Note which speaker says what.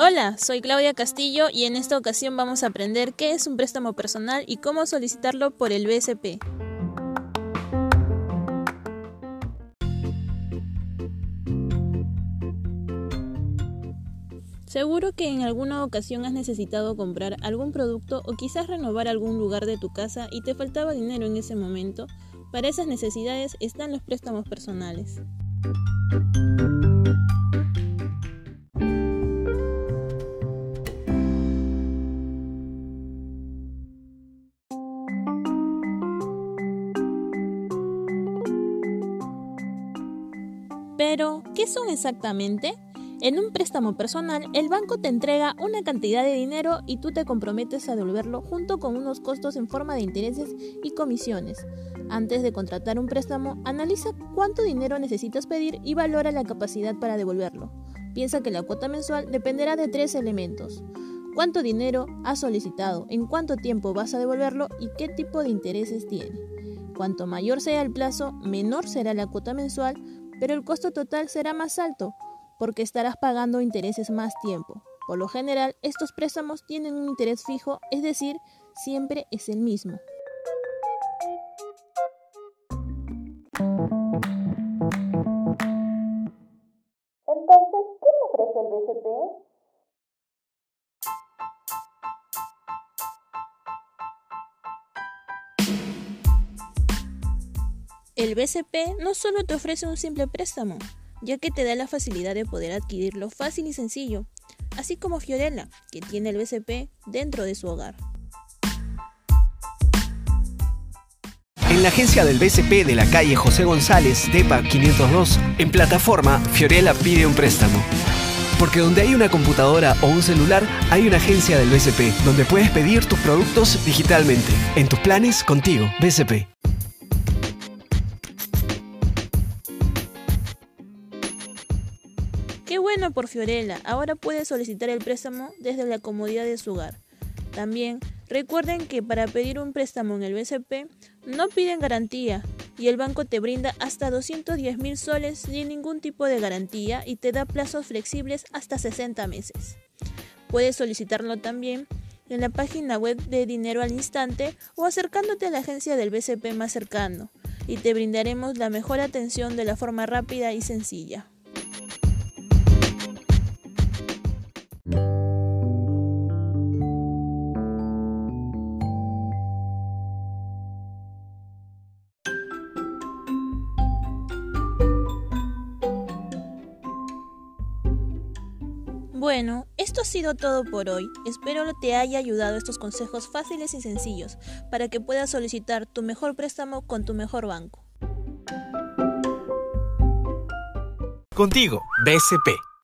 Speaker 1: Hola, soy Claudia Castillo y en esta ocasión vamos a aprender qué es un préstamo personal y cómo solicitarlo por el BSP. Seguro que en alguna ocasión has necesitado comprar algún producto o quizás renovar algún lugar de tu casa y te faltaba dinero en ese momento. Para esas necesidades están los préstamos personales. Pero, ¿qué son exactamente? En un préstamo personal, el banco te entrega una cantidad de dinero y tú te comprometes a devolverlo junto con unos costos en forma de intereses y comisiones. Antes de contratar un préstamo, analiza cuánto dinero necesitas pedir y valora la capacidad para devolverlo. Piensa que la cuota mensual dependerá de tres elementos. Cuánto dinero has solicitado, en cuánto tiempo vas a devolverlo y qué tipo de intereses tiene. Cuanto mayor sea el plazo, menor será la cuota mensual, pero el costo total será más alto porque estarás pagando intereses más tiempo. Por lo general, estos préstamos tienen un interés fijo, es decir, siempre es el mismo.
Speaker 2: Entonces, ¿qué me ofrece el BCP?
Speaker 1: El BCP no solo te ofrece un simple préstamo, ya que te da la facilidad de poder adquirirlo fácil y sencillo, así como Fiorella, que tiene el BCP dentro de su hogar.
Speaker 3: En la agencia del BCP de la calle José González, DEPA 502, en plataforma, Fiorella pide un préstamo. Porque donde hay una computadora o un celular, hay una agencia del BCP, donde puedes pedir tus productos digitalmente. En tus planes, contigo, BCP.
Speaker 1: Qué bueno por Fiorella, ahora puede solicitar el préstamo desde la comodidad de su hogar. También recuerden que para pedir un préstamo en el BCP no piden garantía y el banco te brinda hasta 210 mil soles sin ningún tipo de garantía y te da plazos flexibles hasta 60 meses. Puedes solicitarlo también en la página web de Dinero al Instante o acercándote a la agencia del BCP más cercano y te brindaremos la mejor atención de la forma rápida y sencilla. Bueno, esto ha sido todo por hoy. Espero te haya ayudado estos consejos fáciles y sencillos para que puedas solicitar tu mejor préstamo con tu mejor banco.
Speaker 3: Contigo, BCP.